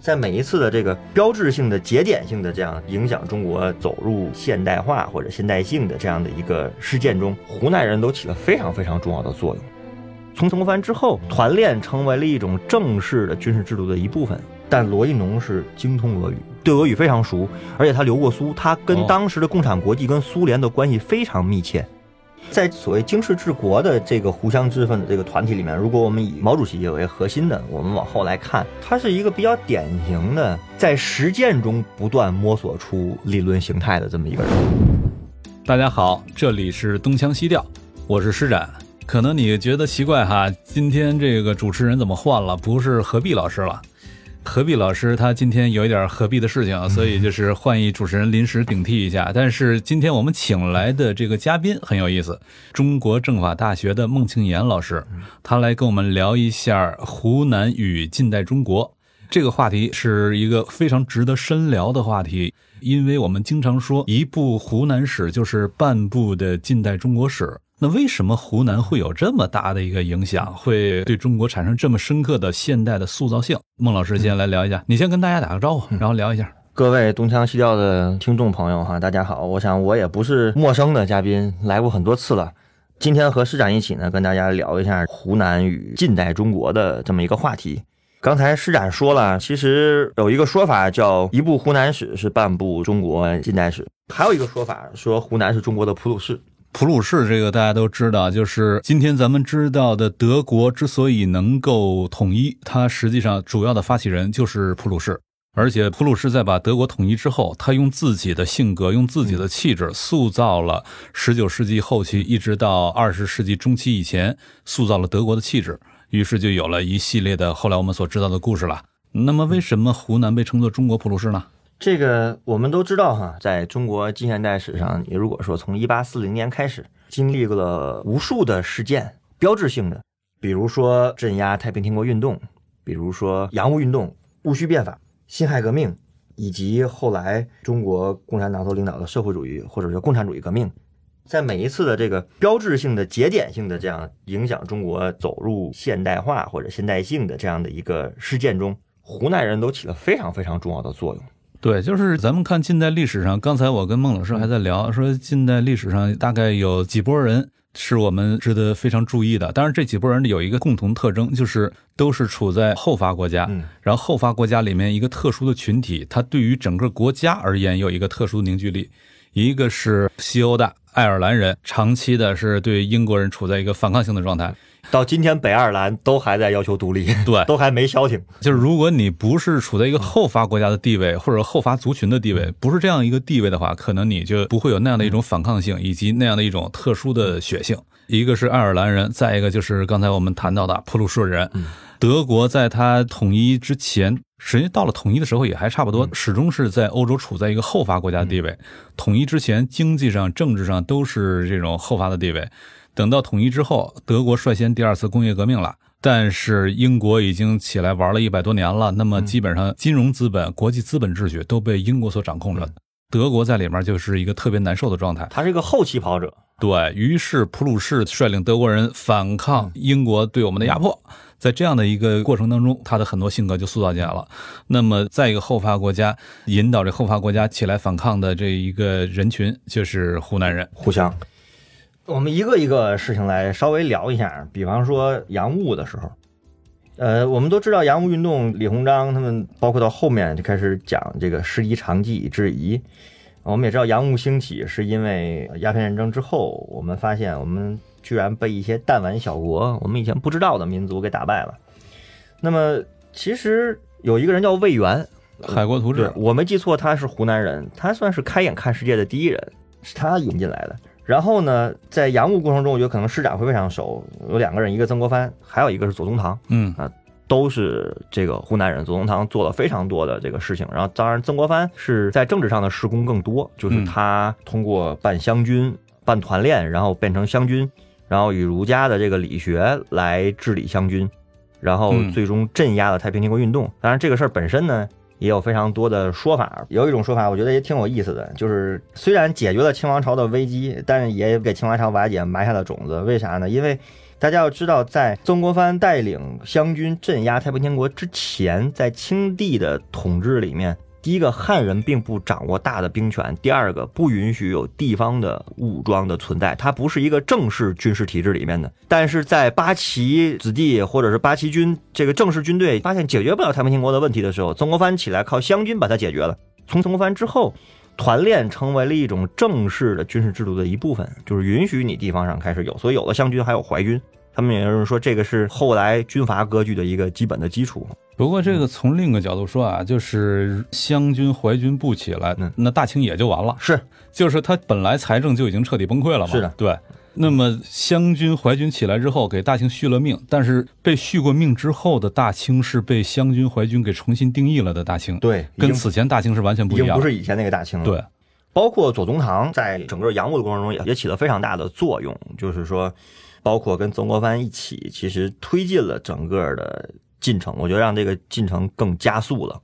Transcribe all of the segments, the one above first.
在每一次的这个标志性的节点性的这样影响中国走入现代化或者现代性的这样的一个事件中，湖南人都起了非常非常重要的作用。从曾国藩之后，团练成为了一种正式的军事制度的一部分。但罗亦农是精通俄语，对俄语非常熟，而且他留过苏，他跟当时的共产国际跟苏联的关系非常密切。在所谓经世治国的这个互相制分的这个团体里面，如果我们以毛主席为核心的，我们往后来看，他是一个比较典型的在实践中不断摸索出理论形态的这么一个人。大家好，这里是东腔西调，我是施展。可能你觉得奇怪哈，今天这个主持人怎么换了？不是何必老师了。何必老师他今天有一点何必的事情，所以就是换一主持人临时顶替一下。但是今天我们请来的这个嘉宾很有意思，中国政法大学的孟庆岩老师，他来跟我们聊一下湖南与近代中国这个话题，是一个非常值得深聊的话题。因为我们经常说一部湖南史就是半部的近代中国史。那为什么湖南会有这么大的一个影响，会对中国产生这么深刻的现代的塑造性？孟老师先来聊一下，你先跟大家打个招呼，然后聊一下。各位东腔西调的听众朋友哈，大家好，我想我也不是陌生的嘉宾，来过很多次了。今天和施展一起呢，跟大家聊一下湖南与近代中国的这么一个话题。刚才施展说了，其实有一个说法叫一部湖南史是半部中国近代史，还有一个说法说湖南是中国的普鲁士。普鲁士这个大家都知道，就是今天咱们知道的德国之所以能够统一，它实际上主要的发起人就是普鲁士。而且普鲁士在把德国统一之后，他用自己的性格、用自己的气质，塑造了十九世纪后期一直到二十世纪中期以前，塑造了德国的气质。于是就有了一系列的后来我们所知道的故事了。那么，为什么湖南被称作中国普鲁士呢？这个我们都知道哈，在中国近现代史上，你如果说从一八四零年开始，经历了无数的事件，标志性的，比如说镇压太平天国运动，比如说洋务运动、戊戌变法、辛亥革命，以及后来中国共产党所领导的社会主义或者叫共产主义革命，在每一次的这个标志性的节点性的这样影响中国走入现代化或者现代性的这样的一个事件中，湖南人都起了非常非常重要的作用。对，就是咱们看近代历史上，刚才我跟孟老师还在聊，说近代历史上大概有几波人是我们值得非常注意的。当然，这几波人有一个共同特征，就是都是处在后发国家，然后后发国家里面一个特殊的群体，它对于整个国家而言有一个特殊凝聚力。一个是西欧的爱尔兰人，长期的是对英国人处在一个反抗性的状态。到今天，北爱尔兰都还在要求独立，对，都还没消停。就是如果你不是处在一个后发国家的地位，或者后发族群的地位，不是这样一个地位的话，可能你就不会有那样的一种反抗性，以及那样的一种特殊的血性。一个是爱尔兰人，再一个就是刚才我们谈到的普鲁士人。德国在他统一之前，实际到了统一的时候也还差不多，始终是在欧洲处在一个后发国家的地位。统一之前，经济上、政治上都是这种后发的地位。等到统一之后，德国率先第二次工业革命了，但是英国已经起来玩了一百多年了。那么基本上金融资本、国际资本秩序都被英国所掌控着，德国在里面就是一个特别难受的状态。他是一个后起跑者，对于是普鲁士率领德国人反抗英国对我们的压迫，在这样的一个过程当中，他的很多性格就塑造起来了。那么在一个后发国家引导这后发国家起来反抗的这一个人群，就是湖南人，互相。我们一个一个事情来稍微聊一下，比方说洋务的时候，呃，我们都知道洋务运动，李鸿章他们包括到后面就开始讲这个师夷长技以制夷。我们也知道洋务兴起是因为鸦片战争之后，我们发现我们居然被一些弹丸小国，我们以前不知道的民族给打败了。那么其实有一个人叫魏源，海国图志，我没记错，他是湖南人，他算是开眼看世界的第一人，是他引进来的。然后呢，在洋务过程中，我觉得可能施展会非常熟，有两个人，一个曾国藩，还有一个是左宗棠，嗯啊，都是这个湖南人。左宗棠做了非常多的这个事情，然后当然曾国藩是在政治上的施工更多，就是他通过办湘军、办团练，然后变成湘军，然后以儒家的这个理学来治理湘军，然后最终镇压了太平天国运动。当然这个事儿本身呢。也有非常多的说法，有一种说法，我觉得也挺有意思的，就是虽然解决了清王朝的危机，但是也给清王朝瓦解埋下了种子。为啥呢？因为大家要知道，在曾国藩带领湘军镇压太平天国之前，在清帝的统治里面，第一个汉人并不掌握大的兵权，第二个不允许有地方的武装的存在，它不是一个正式军事体制里面的。但是在八旗子弟或者是八旗军这个正式军队发现解决不了太平天国的问题的时候，曾国藩起来靠湘军把它解决了。从曾国藩之后。团练成为了一种正式的军事制度的一部分，就是允许你地方上开始有，所以有了湘军，还有淮军。他们也有人说，这个是后来军阀割据的一个基本的基础。不过，这个从另一个角度说啊，就是湘军、淮军不起来，那大清也就完了。是，就是他本来财政就已经彻底崩溃了嘛。是的，对。那么湘军、淮军起来之后，给大清续了命，但是被续过命之后的大清是被湘军、淮军给重新定义了的大清。对，跟此前大清是完全不一样，不是以前那个大清了。对，包括左宗棠在整个洋务的过程中也也起了非常大的作用，就是说，包括跟曾国藩一起，其实推进了整个的进程，我觉得让这个进程更加速了。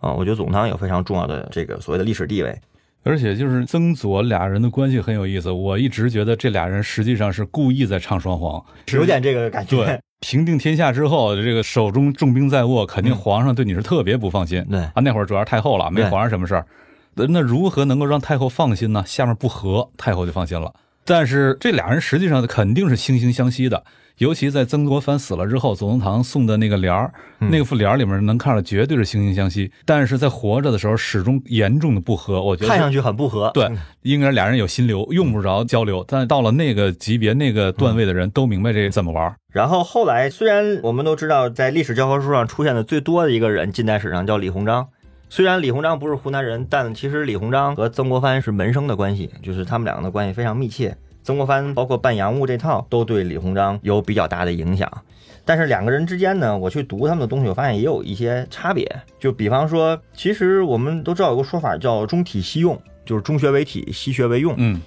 啊，我觉得总堂有非常重要的这个所谓的历史地位。而且就是曾左俩人的关系很有意思，我一直觉得这俩人实际上是故意在唱双簧，有点这个感觉。对，平定天下之后，这个手中重兵在握，肯定皇上对你是特别不放心。对啊，那会儿主要是太后了，没皇上什么事儿。那如何能够让太后放心呢？下面不和，太后就放心了。但是这俩人实际上肯定是惺惺相惜的。尤其在曾国藩死了之后，左宗棠送的那个联儿，那个副联儿里面能看到绝对是惺惺相惜。但是在活着的时候，始终严重的不和。我觉得看上去很不和。对，应该俩人有心流，用不着交流。但到了那个级别、那个段位的人都明白这怎么玩。然后后来，虽然我们都知道，在历史教科书上出现的最多的一个人，近代史上叫李鸿章。虽然李鸿章不是湖南人，但其实李鸿章和曾国藩是门生的关系，就是他们两个的关系非常密切。曾国藩包括办洋务这套都对李鸿章有比较大的影响，但是两个人之间呢，我去读他们的东西，我发现也有一些差别。就比方说，其实我们都知道有个说法叫“中体西用”，就是中学为体，西学为用。嗯，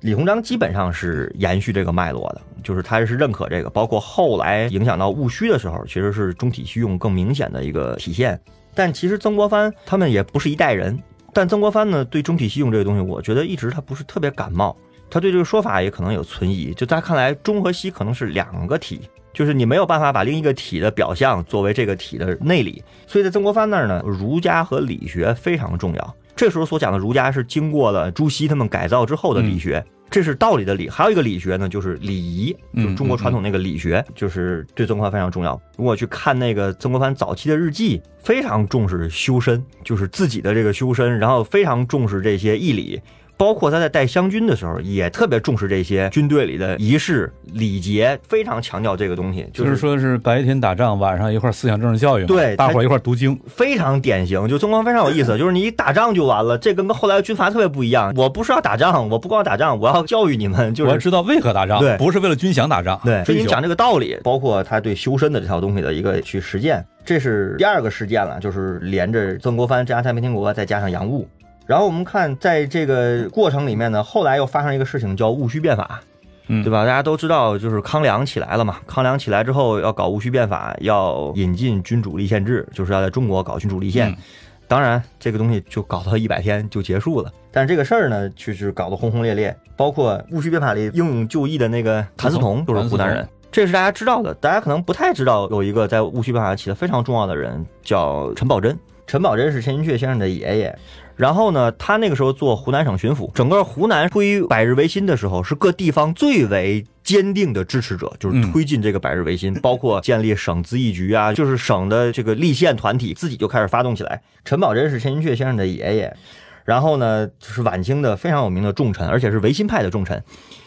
李鸿章基本上是延续这个脉络的，就是他是认可这个，包括后来影响到戊戌的时候，其实是中体西用更明显的一个体现。但其实曾国藩他们也不是一代人，但曾国藩呢，对中体西用这个东西，我觉得一直他不是特别感冒。他对这个说法也可能有存疑，就在看来，中和西可能是两个体，就是你没有办法把另一个体的表象作为这个体的内里。所以在曾国藩那儿呢，儒家和理学非常重要。这时候所讲的儒家是经过了朱熹他们改造之后的理学，这是道理的理。还有一个理学呢，就是礼仪，就是中国传统那个理学，就是对曾国藩非常重要。如果去看那个曾国藩早期的日记，非常重视修身，就是自己的这个修身，然后非常重视这些义理。包括他在带湘军的时候，也特别重视这些军队里的仪式礼节，非常强调这个东西。就是说是白天打仗，晚上一块思想政治教育，对，大伙一块读经，非常典型。就曾国藩非常有意思，就是你一打仗就完了，这跟后来的军阀特别不一样。我不是要打仗，我不光要打仗，我要教育你们，就是我知道为何打仗，对，不是为了军饷打仗，对，所以你讲这个道理，包括他对修身的这套东西的一个去实践，这是第二个事件了，就是连着曾国藩镇压太平天国，再加上洋务。然后我们看，在这个过程里面呢，后来又发生一个事情，叫戊戌变法，嗯，对吧？大家都知道，就是康梁起来了嘛。康梁起来之后，要搞戊戌变法，要引进君主立宪制，就是要在中国搞君主立宪。当然，这个东西就搞到一百天就结束了。但是这个事儿呢，确实搞得轰轰烈烈。包括戊戌变法里英勇就义的那个谭嗣同，就是湖南人，这是大家知道的。大家可能不太知道，有一个在戊戌变法起的非常重要的人，叫陈宝箴。陈宝箴是陈寅恪先生的爷爷。然后呢，他那个时候做湖南省巡抚，整个湖南推百日维新的时候，是各地方最为坚定的支持者，就是推进这个百日维新，包括建立省咨议局啊，就是省的这个立宪团体自己就开始发动起来。陈宝箴是陈寅恪先生的爷爷，然后呢，就是晚清的非常有名的重臣，而且是维新派的重臣。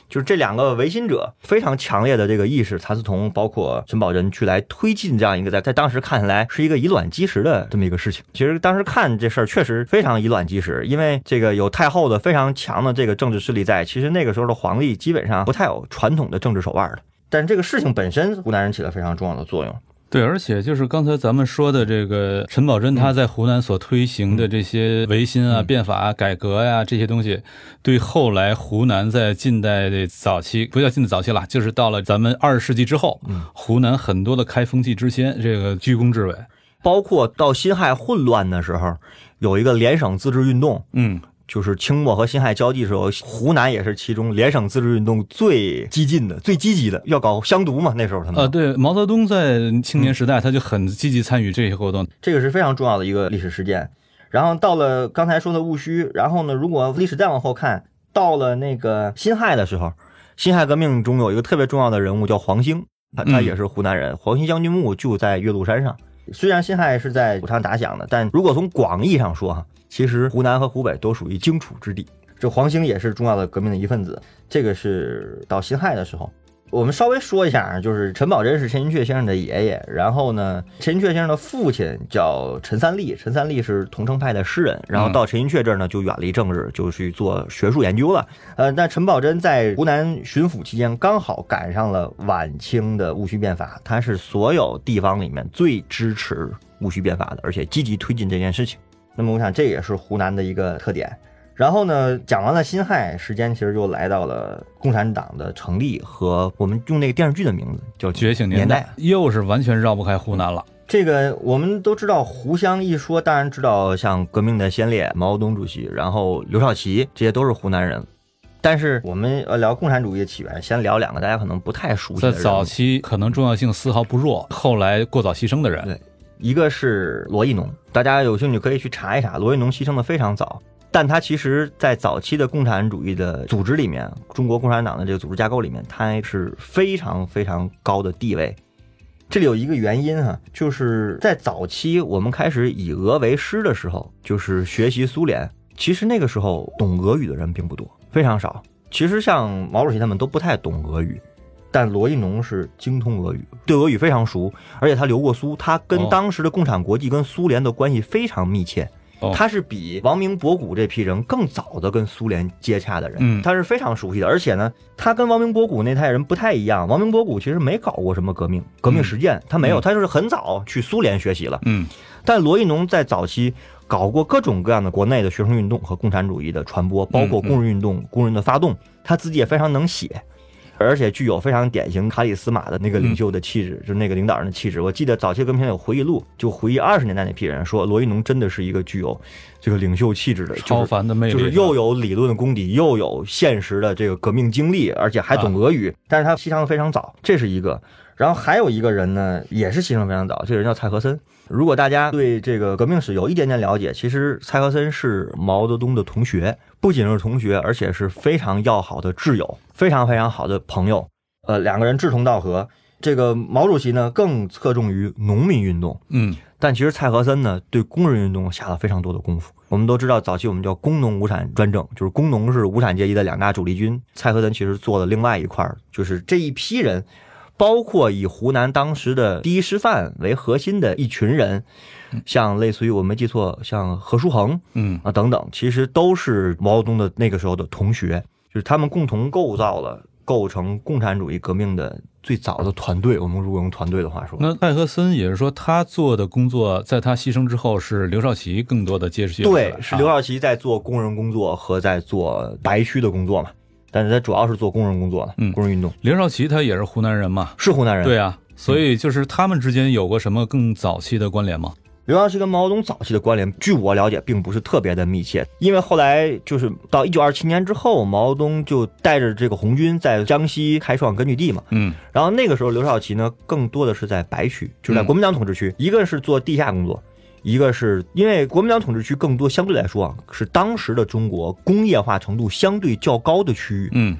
就是这两个维新者非常强烈的这个意识，谭嗣同包括陈宝箴去来推进这样一个在在当时看起来是一个以卵击石的这么一个事情。其实当时看这事儿确实非常以卵击石，因为这个有太后的非常强的这个政治势力在，其实那个时候的皇帝基本上不太有传统的政治手腕的。但是这个事情本身，湖南人起了非常重要的作用。对，而且就是刚才咱们说的这个陈宝箴，他在湖南所推行的这些维新啊、变法啊、改革呀这些东西，对后来湖南在近代的早期，不叫近代早期了，就是到了咱们二十世纪之后，湖南很多的开风气之先，这个居功至伟。包括到辛亥混乱的时候，有一个联省自治运动，嗯。就是清末和辛亥交际时候，湖南也是其中联省自治运动最激进的、最积极的，要搞湘独嘛。那时候他们呃，对，毛泽东在青年时代他就很积极参与这些活动。这个是非常重要的一个历史事件。然后到了刚才说的戊戌，然后呢，如果历史再往后看，到了那个辛亥的时候，辛亥革命中有一个特别重要的人物叫黄兴，他他也是湖南人，黄兴将军墓就在岳麓山上。虽然辛亥是在武昌打响的，但如果从广义上说哈，其实湖南和湖北都属于荆楚之地。这黄兴也是重要的革命的一份子。这个是到辛亥的时候。我们稍微说一下啊，就是陈宝箴是陈寅恪先生的爷爷，然后呢，陈寅恪先生的父亲叫陈三立，陈三立是桐城派的诗人，然后到陈寅恪这儿呢就远离政治，就去做学术研究了。呃，那陈宝箴在湖南巡抚期间，刚好赶上了晚清的戊戌变法，他是所有地方里面最支持戊戌变法的，而且积极推进这件事情。那么我想这也是湖南的一个特点。然后呢，讲完了辛亥，时间其实就来到了共产党的成立和我们用那个电视剧的名字叫《觉醒年代》，又是完全绕不开湖南了。这个我们都知道，湖湘一说，当然知道像革命的先烈毛泽东主席，然后刘少奇，这些都是湖南人。但是我们呃聊共产主义的起源，先聊两个大家可能不太熟悉的。在早期可能重要性丝毫不弱，后来过早牺牲的人。对，一个是罗亦农，大家有兴趣可以去查一查，罗亦农牺牲的非常早。但他其实，在早期的共产主义的组织里面，中国共产党的这个组织架构里面，他是非常非常高的地位。这里有一个原因哈，就是在早期我们开始以俄为师的时候，就是学习苏联。其实那个时候懂俄语的人并不多，非常少。其实像毛主席他们都不太懂俄语，但罗亦农是精通俄语，对俄语非常熟，而且他留过苏，他跟当时的共产国际跟苏联的关系非常密切。他是比王明、博古这批人更早的跟苏联接洽的人，他是非常熟悉的。而且呢，他跟王明、博古那代人不太一样。王明、博古其实没搞过什么革命、革命实践，他没有，他就是很早去苏联学习了。嗯，但罗亦农在早期搞过各种各样的国内的学生运动和共产主义的传播，包括工人运动、工人的发动，他自己也非常能写。而且具有非常典型卡里斯马的那个领袖的气质，就是那个领导人的气质。我记得早期革命有回忆录，就回忆二十年代那批人说，罗亦农真的是一个具有这个领袖气质的超凡的魅力，就是又有理论功底，又有现实的这个革命经历，而且还懂俄语。但是他牺牲的非常早，这是一个。然后还有一个人呢，也是牺牲非常早，这个人叫蔡和森。如果大家对这个革命史有一点点了解，其实蔡和森是毛泽东的同学，不仅是同学，而且是非常要好的挚友，非常非常好的朋友。呃，两个人志同道合。这个毛主席呢更侧重于农民运动，嗯，但其实蔡和森呢对工人运动下了非常多的功夫。我们都知道，早期我们叫工农无产专政，就是工农是无产阶级的两大主力军。蔡和森其实做了另外一块，就是这一批人。包括以湖南当时的第一师范为核心的一群人，像类似于我没记错，像何书衡，嗯啊等等，其实都是毛泽东的那个时候的同学，就是他们共同构造了构成共产主义革命的最早的团队。我们如果用团队的话说，那艾和森也是说，他做的工作在他牺牲之后，是刘少奇更多的接续。对，是刘少奇在做工人工作和在做白区的工作嘛。但是他主要是做工人工作的，嗯，工人运动。刘少奇他也是湖南人嘛，是湖南人。对啊，所以就是他们之间有过什么更早期的关联吗？刘少奇跟毛泽东早期的关联，据我了解，并不是特别的密切。因为后来就是到一九二七年之后，毛泽东就带着这个红军在江西开创根据地嘛，嗯，然后那个时候刘少奇呢，更多的是在白区，就是在国民党统治区，一个是做地下工作。一个是因为国民党统治区更多相对来说啊，是当时的中国工业化程度相对较高的区域，嗯，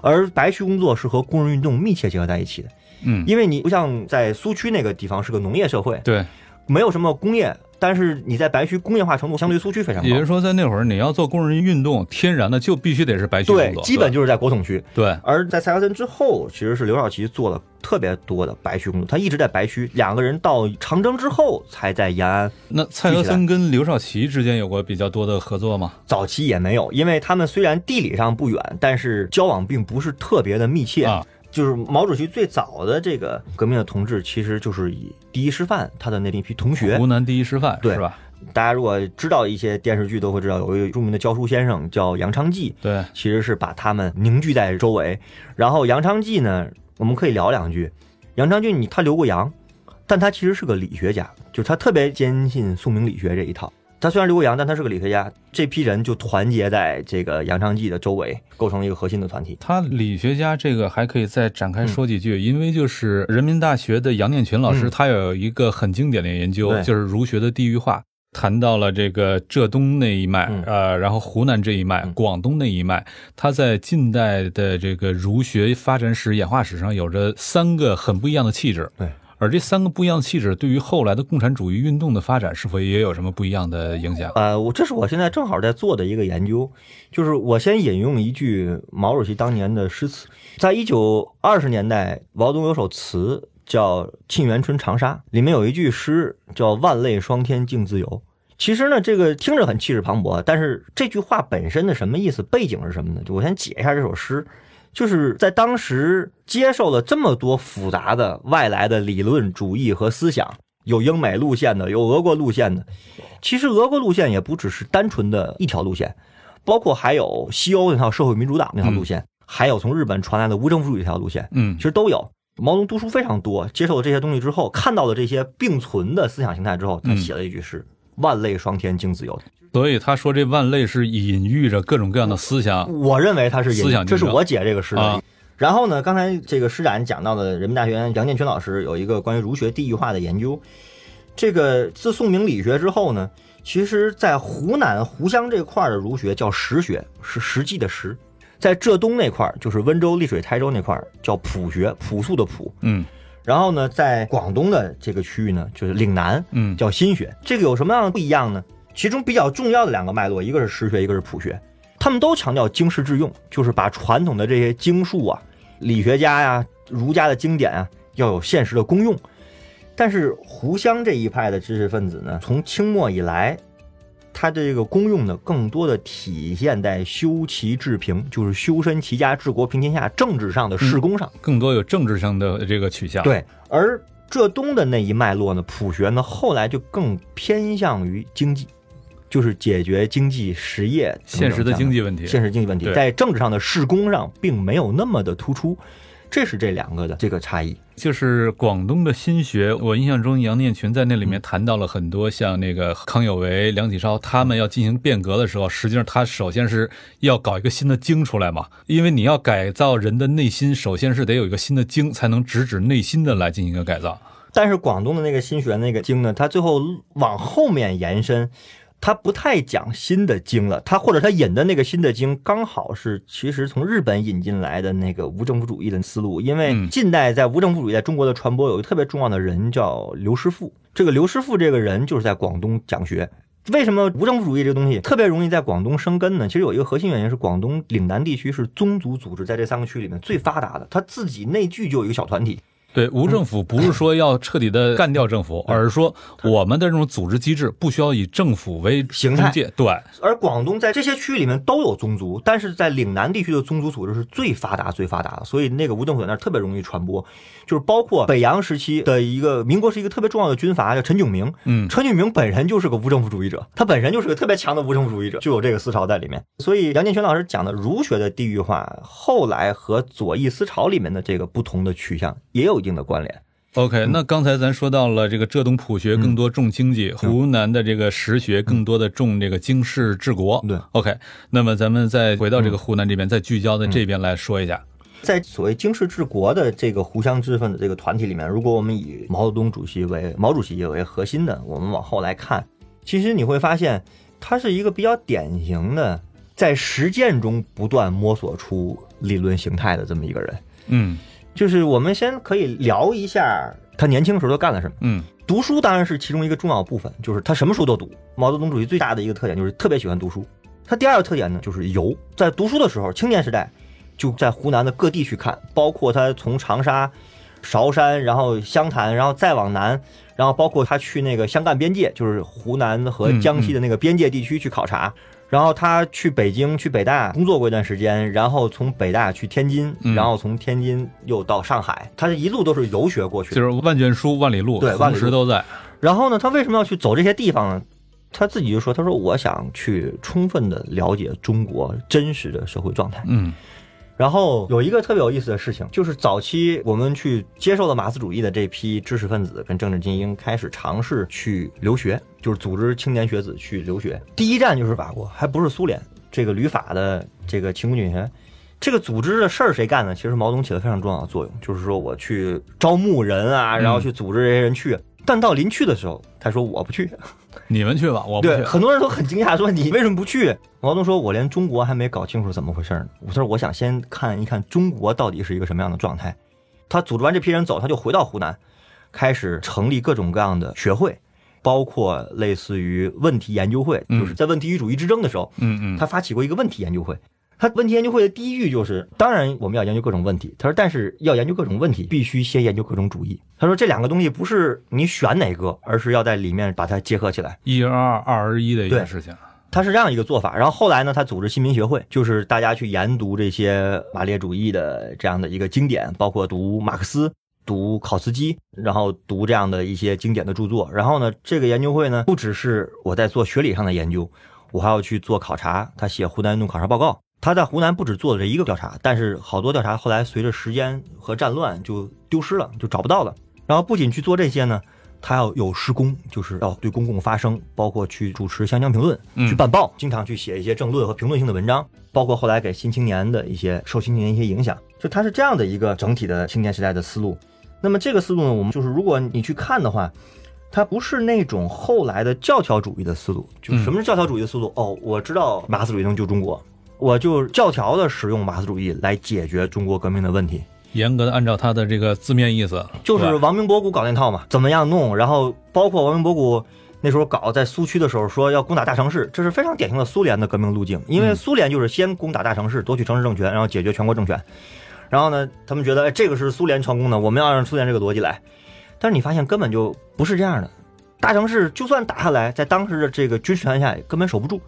而白区工作是和工人运动密切结合在一起的，嗯，因为你不像在苏区那个地方是个农业社会，对，没有什么工业。但是你在白区工业化程度相对苏区非常高，也就是说，在那会儿你要做工人运动，天然的就必须得是白区对，基本就是在国统区。对，而在蔡和森之后，其实是刘少奇做了特别多的白区工作，他一直在白区。两个人到长征之后才在延安。那蔡和森跟刘少奇之间有过比较多的合作吗？早期也没有，因为他们虽然地理上不远，但是交往并不是特别的密切啊。就是毛主席最早的这个革命的同志，其实就是以第一师范他的那一批同学，湖南第一师范，对是吧？大家如果知道一些电视剧，都会知道有一位著名的教书先生叫杨昌济，对，其实是把他们凝聚在周围。然后杨昌济呢，我们可以聊两句。杨昌俊你他留过洋，但他其实是个理学家，就是他特别坚信宋明理学这一套。他虽然留过洋，但他是个理学家。这批人就团结在这个杨昌济的周围，构成一个核心的团体。他理学家这个还可以再展开说几句，因为就是人民大学的杨念群老师，嗯他有一个很经典的研究，对就是儒学的地域化。谈到了这个浙东那一脉，嗯呃，然后湖南这一脉，嗯广东那一脉，它在近代的这个儒学发展史、演化史上有着三个很不一样的气质。对，而这三个不一样的气质，对于后来的共产主义运动的发展，是否也有什么不一样的影响？呃，我这是我现在正好在做的一个研究，就是我先引用一句毛主席当年的诗词，在一九二十年代，毛泽东有首词叫《沁园春·长沙》，里面有一句诗叫“万类霜天竞自由”。其实呢，这个听着很气势磅礴，但是这句话本身的什么意思、背景是什么呢？就我先解一下这首诗，就是在当时接受了这么多复杂的外来的理论主义和思想，有英美路线的，有俄国路线的。其实俄国路线也不只是单纯的一条路线，包括还有西欧那套社会民主党那条路线，还有从日本传来的无政府主义这条路线，嗯其实都有。毛泽东读书非常多，接受了这些东西之后，看到了这些并存的思想形态之后，他嗯写了一句诗：“万类霜天竞自由。所以他说这万类是隐喻着各种各样的思想。我认为他是思想这是我解这个诗的。啊然后呢，刚才这个施展讲到的人民大学杨建群老师有一个关于儒学地域化的研究。这个自宋明理学之后呢，其实在湖南湖湘这块儿的儒学叫实学，是实际的实；在浙东那块儿，就是温州、丽水、台州那块儿叫朴学，朴素的朴。嗯然后呢，在广东的这个区域呢，就是岭南，嗯，叫新学。这个有什么样的不一样呢？其中比较重要的两个脉络，一个是实学，一个是朴学。他们都强调经世致用，就是把传统的这些经术啊、理学家呀、儒家的经典啊，要有现实的功用。但是湖湘这一派的知识分子呢，从清末以来，他这个功用呢，更多的体现在修齐治平，就是修身齐家治国平天下政治上的事功上。更多有政治上的这个取向。，对，而浙东的那一脉络呢，朴学呢，后来就更偏向于经济，就是解决经济实业现实的经济问题。现实经济问题，在政治上的事功上并没有那么的突出，这是这两个的这个差异。就是广东的新学，我印象中杨念群在那里嗯面谈到了很多，像那个康有为、梁启超他们要进行变革的时候，实际上他首先是要搞一个新的经出来嘛，因为你要改造人的内心，首先是得有一个新的经，才能直指内心的来进行一个改造。但是广东的那个新学那个经呢，它最后往后面延伸，它不太讲新的经了，他或者他引的那个新的经，刚好是其实从日本引进来的那个无政府主义的思路。因为嗯近代在无政府主义在中国的传播，有一个特别重要的人叫刘师傅。这个刘师傅这个人就是在广东讲学。为什么无政府主义这个东西特别容易在广东生根呢？其实有一个核心原因是，广东岭南地区是宗族组织在这三个区里面最发达的，他自己内聚就有一个小团体，对，无政府不是说要彻底的干掉政府，嗯而是说我们的这种组织机制不需要以政府为形态。对，而广东在这些区域里面都有宗族，但是在岭南地区的宗族组织是最发达、最发达的，所以那个无政府在那儿特别容易传播。就是包括北洋时期的一个民国是一个特别重要的军阀叫陈炯明，嗯，陈炯明本人就是个无政府主义者，他本身就是个特别强的无政府主义者，就有这个思潮在里面。所以杨建群老师讲的儒学的地域化，后来和左翼思潮里面的这个不同的取向也有一定的关联。OK，那刚才咱说到了这个浙东朴学更多重经济，湖南的这个实学更多的重这个经世治国。对，OK，那么咱们再回到这个湖南这边，再聚焦的这边来说一下。在所谓经世治国的这个湖湘知识分子这个团体里面，如果我们以毛泽东主席为毛主席为核心的，我们往后来看，其实你会发现，他是一个比较典型的在实践中不断摸索出理论形态的这么一个人。嗯就是我们先可以聊一下他年轻时候都干了什么。嗯读书当然是其中一个重要部分，就是他什么书都读。毛泽东主席最大的一个特点就是特别喜欢读书。他第二个特点呢就是游，在读书的时候，青年时代就在湖南的各地去看，包括他从长沙、韶山，然后湘潭，然后再往南，然后包括他去那个湘赣边界，就是湖南和江西的那个边界地区去考察。然后他去北京、去北大工作过一段时间，然后从北大去天津，嗯然后从天津又到上海，他这一路都是游学过去的。就是万卷书万里路，对万里路同时都在。然后呢，他为什么要去走这些地方呢？他自己就说：“他说我想去充分的了解中国真实的社会状态。嗯然后有一个特别有意思的事情，就是早期我们去接受了马克思主义的这批知识分子跟政治精英开始尝试去留学，就是组织青年学子去留学。第一站就是法国，还不是苏联。这个旅法的这个勤工俭学，这个组织的事儿谁干呢？其实毛泽东起了非常重要的作用，就是说我去招募人啊，然后去组织这些人去。但到临去的时候，他说我不去。你们去吧，我不去。很多人都很惊讶，说你为什么不去？毛泽东说：“我连中国还没搞清楚怎么回事呢。”他说：“我想先看一看中国到底是一个什么样的状态。”他组织完这批人走，他就回到湖南，开始成立各种各样的学会，包括类似于问题研究会，就是在问题与主义之争的时候，嗯嗯，他发起过一个问题研究会。他问题研究会的第一句就是：当然我们要研究各种问题。他说，但是要研究各种问题，必须先研究各种主义。他说，这两个东西不是你选哪个，而是要在里面把它结合起来，一而二，二而一的一件事情。他是这样一个做法。然后后来呢，他组织新民学会，就是大家去研读这些马列主义的这样的一个经典，包括读马克思、读考茨基，然后读这样的一些经典的著作。然后呢，这个研究会呢，不只是我在做学理上的研究，我还要去做考察。他写湖南运动考察报告。他在湖南不止做了这一个调查，但是好多调查后来随着时间和战乱就丢失了，就找不到了。然后不仅去做这些呢，他要有施工，就是要对公共发声，包括去主持湘江评论，去办报，经常去写一些政论和评论性的文章，包括后来给新青年的一些受新青年一些影响。就他是这样的一个整体的青年时代的思路。那么这个思路呢，我们就是如果你去看的话，它不是那种后来的教条主义的思路。就什么是教条主义的思路？哦，我知道马克思主义能救中国。我就教条的使用马克思主义来解决中国革命的问题，严格的按照他的这个字面意思，就是王明博古搞那套嘛，怎么样弄？然后包括王明博古那时候搞在苏区的时候，说要攻打大城市，这是非常典型的苏联的革命路径，因为苏联就是先攻打大城市，夺取城市政权，然后解决全国政权。然后呢，他们觉得哎，这个是苏联成功的，我们要让苏联这个逻辑来。但是你发现根本就不是这样的，大城市就算打下来，在当时的这个军事条件下根本守不住。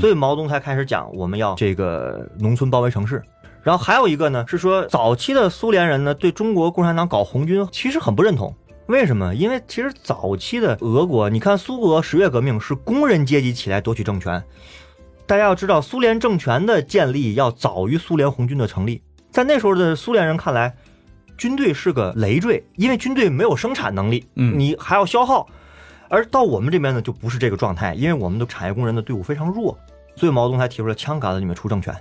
所以毛泽东才开始讲我们要这个农村包围城市，然后还有一个呢是说早期的苏联人呢对中国共产党搞红军其实很不认同，为什么？因为其实早期的俄国，你看苏俄十月革命是工人阶级起来夺取政权，大家要知道苏联政权的建立要早于苏联红军的成立，在那时候的苏联人看来，军队是个累赘，因为军队没有生产能力，嗯，你还要消耗。而到我们这边呢，就不是这个状态，因为我们的产业工人的队伍非常弱，所以毛泽东才提出了枪杆子里面出政权。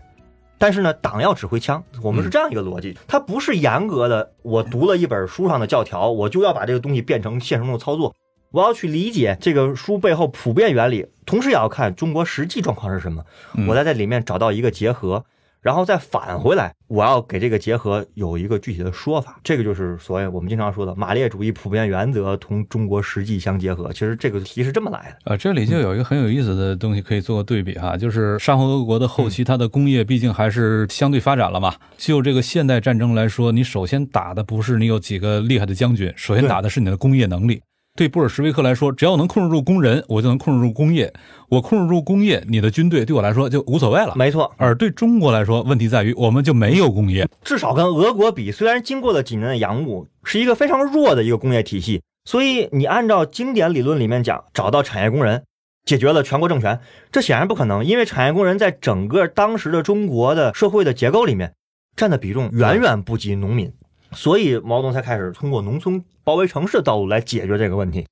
但是呢，党要指挥枪，我们是这样一个逻辑，它不是严格的。我读了一本书上的教条，我就要把这个东西变成现实中的操作。我要去理解这个书背后普遍原理，同时也要看中国实际状况是什么，我再在里面找到一个结合。然后再返回来，我要给这个结合有一个具体的说法，这个就是所谓我们经常说的马列主义普遍原则同中国实际相结合。其实这个题是这么来的。呃，这里就有一个很有意思的东西可以做个对比哈，就是沙皇俄国的后期，它的工业毕竟还是相对发展了嘛。就这个现代战争来说，你首先打的不是你有几个厉害的将军，首先打的是你的工业能力。对布尔什维克来说，只要能控制住工人，我就能控制住工业。我控制住工业，你的军队对我来说就无所谓了。没错。而对中国来说，问题在于我们就没有工业。至少跟俄国比，虽然经过了几年的洋务，是一个非常弱的一个工业体系。所以你按照经典理论里面讲，找到产业工人，解决了全国政权，这显然不可能，因为产业工人在整个当时的中国的社会的结构里面占的比重远远不及农民。所以毛泽东才开始通过农村包围城市的道路来解决这个问题，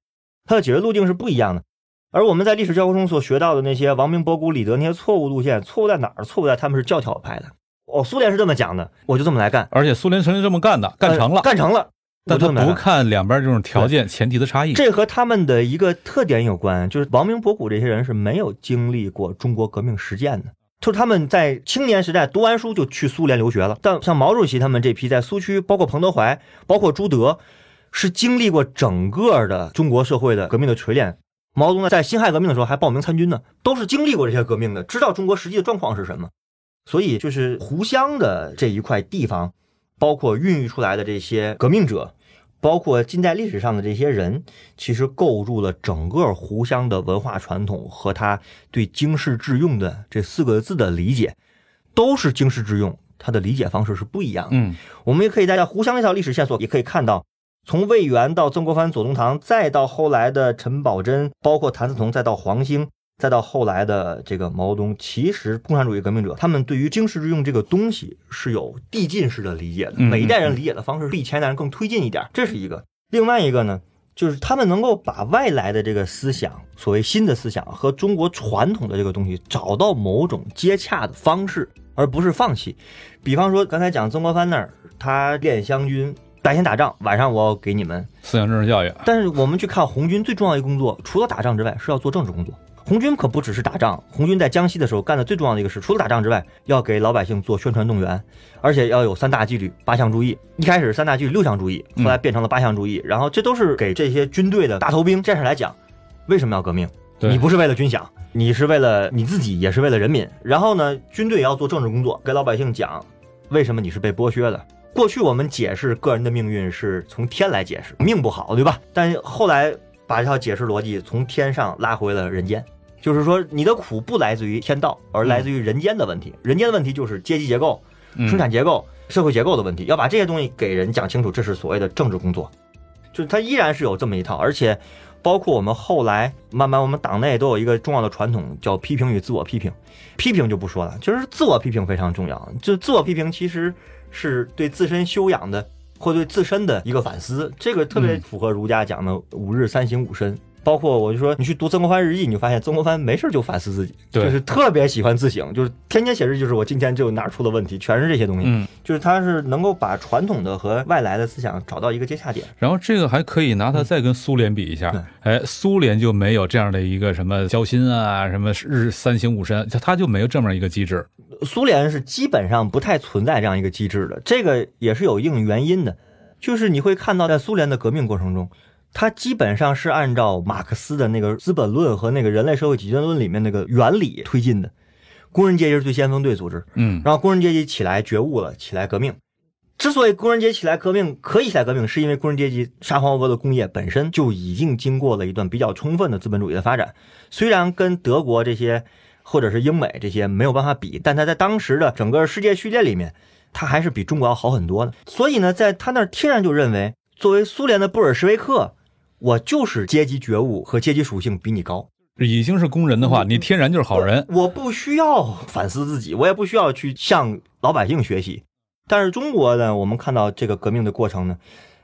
它的解决路径是不一样的。而我们在历史教科中所学到的那些王明、博古、李德那些错误路线，错误在哪儿？错误在他们是教条派的。哦，苏联是这么讲的，我就这么来干。而且苏联曾经这么干的，干成了，干成了。但他不看两边这种条件前提的差异。这和他们的一个特点有关，就是王明、博古这些人是没有经历过中国革命实践的。就是他们在青年时代读完书就去苏联留学了，但像毛主席他们这批在苏区，包括彭德怀，包括朱德，是经历过整个的中国社会的革命的锤炼。毛泽东在辛亥革命的时候还报名参军呢，都是经历过这些革命的，知道中国实际的状况是什么。所以就是湖湘的这一块地方，包括孕育出来的这些革命者。包括近代历史上的这些人，其实构筑了整个湖湘的文化传统和他对经世致用的这四个字的理解，都是经世致用，他的理解方式是不一样的。嗯，我们也可以在湖湘这条历史线索也可以看到，从魏源到曾国藩、左宗棠，再到后来的陈宝箴，包括谭嗣同，再到黄兴，再到后来的这个毛泽东，其实共产主义革命者他们对于经世致用这个东西是有递进式的理解的，嗯每一代人理解的方式比前一代人更推进一点，这是一个。另外一个呢，就是他们能够把外来的这个思想，所谓新的思想和中国传统的这个东西找到某种接洽的方式，而不是放弃。比方说刚才讲曾国藩那儿，他练湘军，白天打仗，晚上我要给你们思想政治教育，但是我们去看红军最重要的工作，除了打仗之外，是要做政治工作。红军可不只是打仗，红军在江西的时候干的最重要的一个事，除了打仗之外，要给老百姓做宣传动员，而且要有三大纪律、八项注意。一开始三大纪律六项注意，后来变成了八项注意，然后这都是给这些军队的大头兵战士来讲，为什么要革命？你不是为了军饷，你是为了你自己，也是为了人民。然后呢，军队也要做政治工作，给老百姓讲为什么你是被剥削的。过去我们解释个人的命运是从天来解释，命不好，对吧？但后来把这套解释逻辑从天上拉回了人间，就是说你的苦不来自于天道，而来自于人间的问题。人间的问题就是阶级结构、嗯生产结构、社会结构的问题，要把这些东西给人讲清楚，这是所谓的政治工作。就是它依然是有这么一套，而且包括我们后来慢慢我们党内都有一个重要的传统，叫批评与自我批评。批评就不说了，就是自我批评非常重要。就自我批评其实是对自身修养的或对自身的一个反思，这个特别嗯符合儒家讲的五日三省吾身。包括我就说，你去读曾国藩日记，你就发现曾国藩没事就反思自己，对就是特别喜欢自省，就是天天写日记，就是我今天就哪儿出了问题，全是这些东西。嗯，就是他是能够把传统的和外来的思想找到一个接洽点。然后这个还可以拿它再跟苏联比一下，哎，苏联就没有这样的一个什么交心啊，什么日三省吾身，它它就没有这么一个机制。苏联是基本上不太存在这样一个机制的，这个也是有一定原因的。就是你会看到，在苏联的革命过程中，它基本上是按照马克思的那个《资本论》和那个人类社会集权论里面那个原理推进的。工人阶级是最先锋队组织，嗯然后工人阶级起来觉悟了，起来革命。之所以工人阶级起来革命可以起来革命，是因为工人阶级沙皇俄的工业本身就已经经过了一段比较充分的资本主义的发展，虽然跟德国这些或者是英美这些没有办法比，但它在当时的整个世界序列里面，它还是比中国要好很多的。所以呢，在他那儿天然就认为，作为苏联的布尔什维克，我就是阶级觉悟和阶级属性比你高。已经是工人的话，你天然就是好人。我不需要反思自己，我也不需要去向老百姓学习。但是中国呢，我们看到这个革命的过程呢，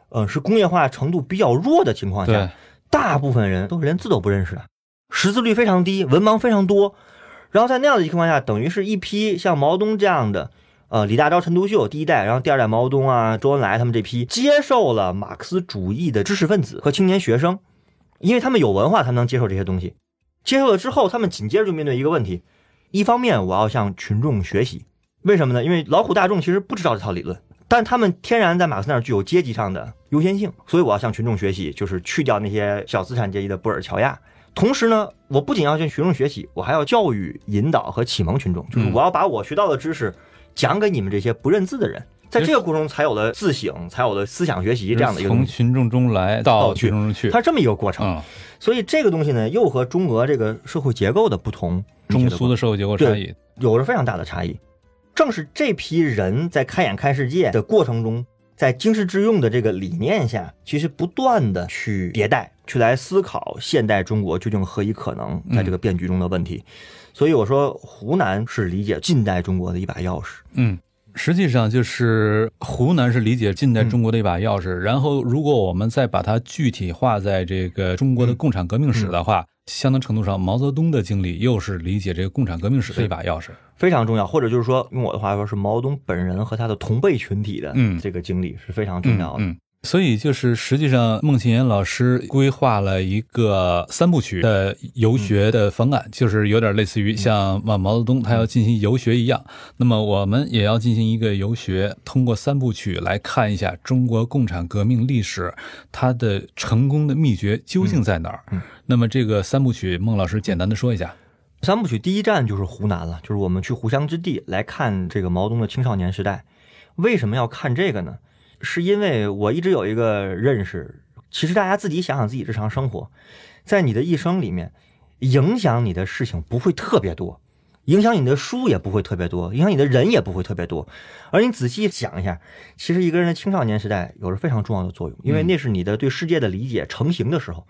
呃，是工业化程度比较弱的情况下，，大部分人都是连字都不认识的，识字率非常低，文盲非常多。然后在那样的情况下，等于是一批像毛泽东这样的，呃，李大钊、陈独秀第一代，然后第二代毛泽东啊、周恩来他们这批接受了马克思主义的知识分子和青年学生，因为他们有文化，他们能接受这些东西。接受了之后，他们紧接着就面对一个问题：一方面，我要向群众学习，为什么呢？因为劳苦大众其实不知道这套理论，但他们天然在马克思那儿具有阶级上的优先性，所以我要向群众学习，就是去掉那些小资产阶级的布尔乔亚。同时呢，我不仅要向群众学习，我还要教育、引导和启蒙群众，就是嗯我要把我学到的知识讲给你们这些不认字的人。在这个过程中，才有了自省，才有了思想学习这样的一个。从群众中来到群众中去，它是这么一个过程，嗯，所以这个东西呢，又和中俄这个社会结构的不同，中苏的社会结构差异，有着非常大的差异。正是这批人在开眼看世界的过程中，在经世致用的这个理念下，其实不断的去迭代，去来思考现代中国究竟何以可能在这个变局中的问题。所以我说，湖南是理解近代中国的一把钥匙。嗯。实际上就是湖南是理解近代中国的一把钥匙，嗯然后如果我们再把它具体化在这个中国的共产革命史的话，相当程度上毛泽东的经历又是理解这个共产革命史的一把钥匙。非常重要，或者就是说，用我的话说，是毛泽东本人和他的同辈群体的嗯这个经历是非常重要的。嗯，所以就是实际上孟庆岩老师规划了一个三部曲的游学的方案，就是有点类似于像毛毛泽东他要进行游学一样，那么我们也要进行一个游学，通过三部曲来看一下中国共产革命历史它的成功的秘诀究竟在哪儿。嗯嗯那么这个三部曲，孟老师简单的说一下。三部曲第一站就是湖南了，就是我们去湖湘之地来看这个毛泽东的青少年时代。为什么要看这个呢？是因为我一直有一个认识，其实大家自己想想自己日常生活，在你的一生里面，影响你的事情不会特别多，影响你的书也不会特别多，影响你的人也不会特别多。而你仔细想一下，其实一个人的青少年时代有着非常重要的作用，因为那是你的对世界的理解成型的时候。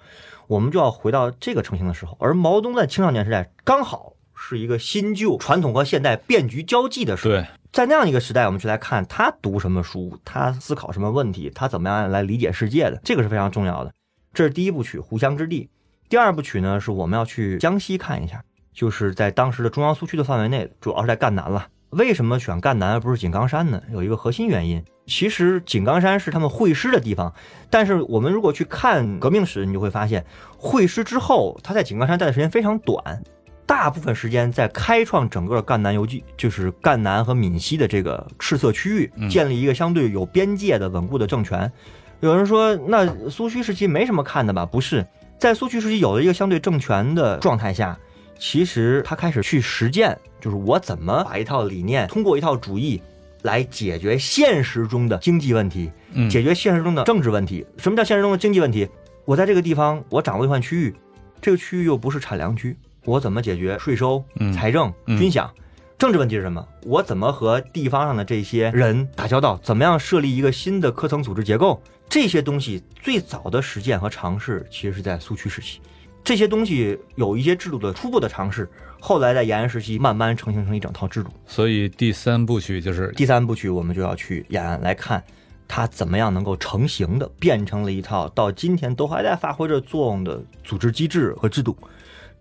我们就要回到这个成型的时候，而毛泽东在青少年时代刚好是一个新旧传统和现代变局交际的时候。对，在那样一个时代，我们去来看他读什么书，他思考什么问题，他怎么样来理解世界的，这个是非常重要的。这是第一部曲《湖湘之地》，第二部曲呢是我们要去江西看一下，就是在当时的中央苏区的范围内，主要是在赣南了。为什么选赣南而不是井冈山呢？有一个核心原因，其实井冈山是他们会师的地方，但是我们如果去看革命史，你就会发现，会师之后他在井冈山待的时间非常短，大部分时间在开创整个赣南游记，就是赣南和闽西的这个赤色区域，建立一个相对有边界的稳固的政权。有人说，那苏区时期没什么看的吧？不是，在苏区时期有了一个相对政权的状态下。其实他开始去实践，就是我怎么把一套理念，通过一套主义，来解决现实中的经济问题，解决现实中的政治问题。什么叫现实中的经济问题？我在这个地方，我掌握一块区域，这个区域又不是产粮区，我怎么解决税收、财政、军饷？政治问题是什么？我怎么和地方上的这些人打交道？怎么样设立一个新的科层组织结构？这些东西最早的实践和尝试，其实是在苏区时期。这些东西有一些制度的初步的尝试，后来在延安时期慢慢成型成一整套制度。所以第三部曲就是第三部曲，我们就要去延安来看它怎么样能够成型的变成了一套到今天都还在发挥着作用的组织机制和制度。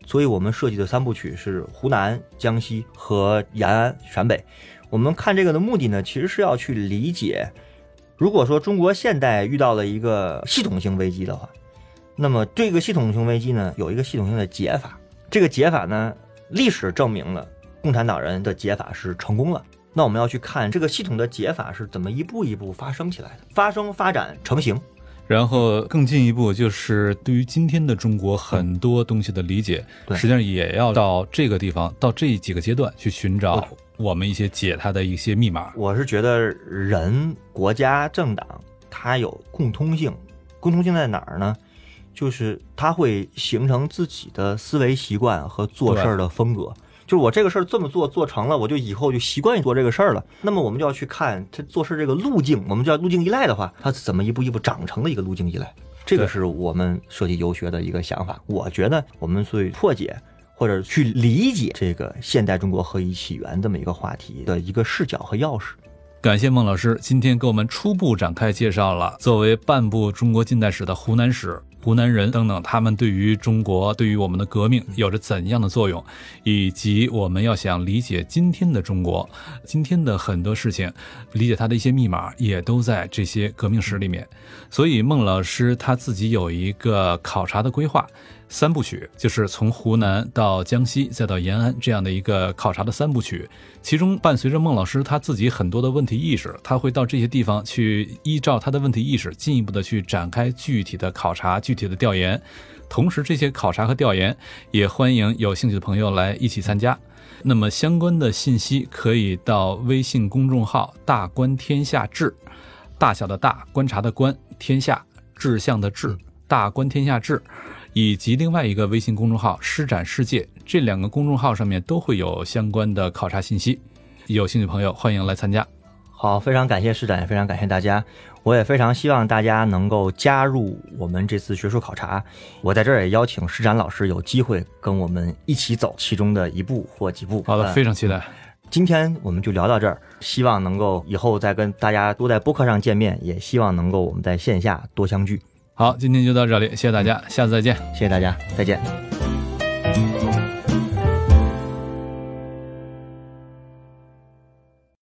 所以我们设计的三部曲是湖南、江西和延安陕北。我们看这个的目的呢，其实是要去理解，如果说中国现代遇到了一个系统性危机的话。那么这个系统性危机呢，有一个系统性的解法。这个解法呢，历史证明了共产党人的解法是成功了。那我们要去看这个系统的解法是怎么一步一步发生起来的，发生、发展、成型。然后更进一步，就是对于今天的中国很多东西的理解，实际上也要到这个地方，到这几个阶段去寻找我们一些解它的一些密码。我是觉得人、国家、政党它有共通性，共通性在哪儿呢？就是它会形成自己的思维习惯和做事儿的风格。就是我这个事儿这么做做成了，我就以后就习惯于做这个事儿了。那么我们就要去看他做事这个路径，我们叫路径依赖的话，他怎么一步一步长成的一个路径依赖。这个是我们设计游学的一个想法。我觉得我们最破解或者去理解这个现代中国何以起源这么一个话题的一个视角和钥匙。感谢孟老师今天给我们初步展开介绍了作为半部中国近代史的湖南史。湖南人等等，他们对于中国、对于我们的革命有着怎样的作用，以及我们要想理解今天的中国，今天的很多事情，理解它的一些密码，也都在这些革命史里面。所以，孟老师他自己有一个考察的规划。三部曲就是从湖南到江西再到延安这样的一个考察的三部曲，其中伴随着孟老师他自己很多的问题意识，他会到这些地方去依照他的问题意识进一步的去展开具体的考察、具体的调研。同时，这些考察和调研也欢迎有兴趣的朋友来一起参加。那么相关的信息可以到微信公众号“大观天下志”，大小的大观察的观，天下志向的志，大观天下志。以及另外一个微信公众号“施展世界”，这两个公众号上面都会有相关的考察信息。有兴趣朋友欢迎来参加。好，非常感谢施展，也非常感谢大家。我也非常希望大家能够加入我们这次学术考察。我在这儿也邀请施展老师有机会跟我们一起走其中的一步或几步。好的，非常期待。今天我们就聊到这儿，希望能够以后再跟大家多在播客上见面，也希望能够我们在线下多相聚。好，今天就到这里，谢谢大家，下次再见，谢谢大家，再见。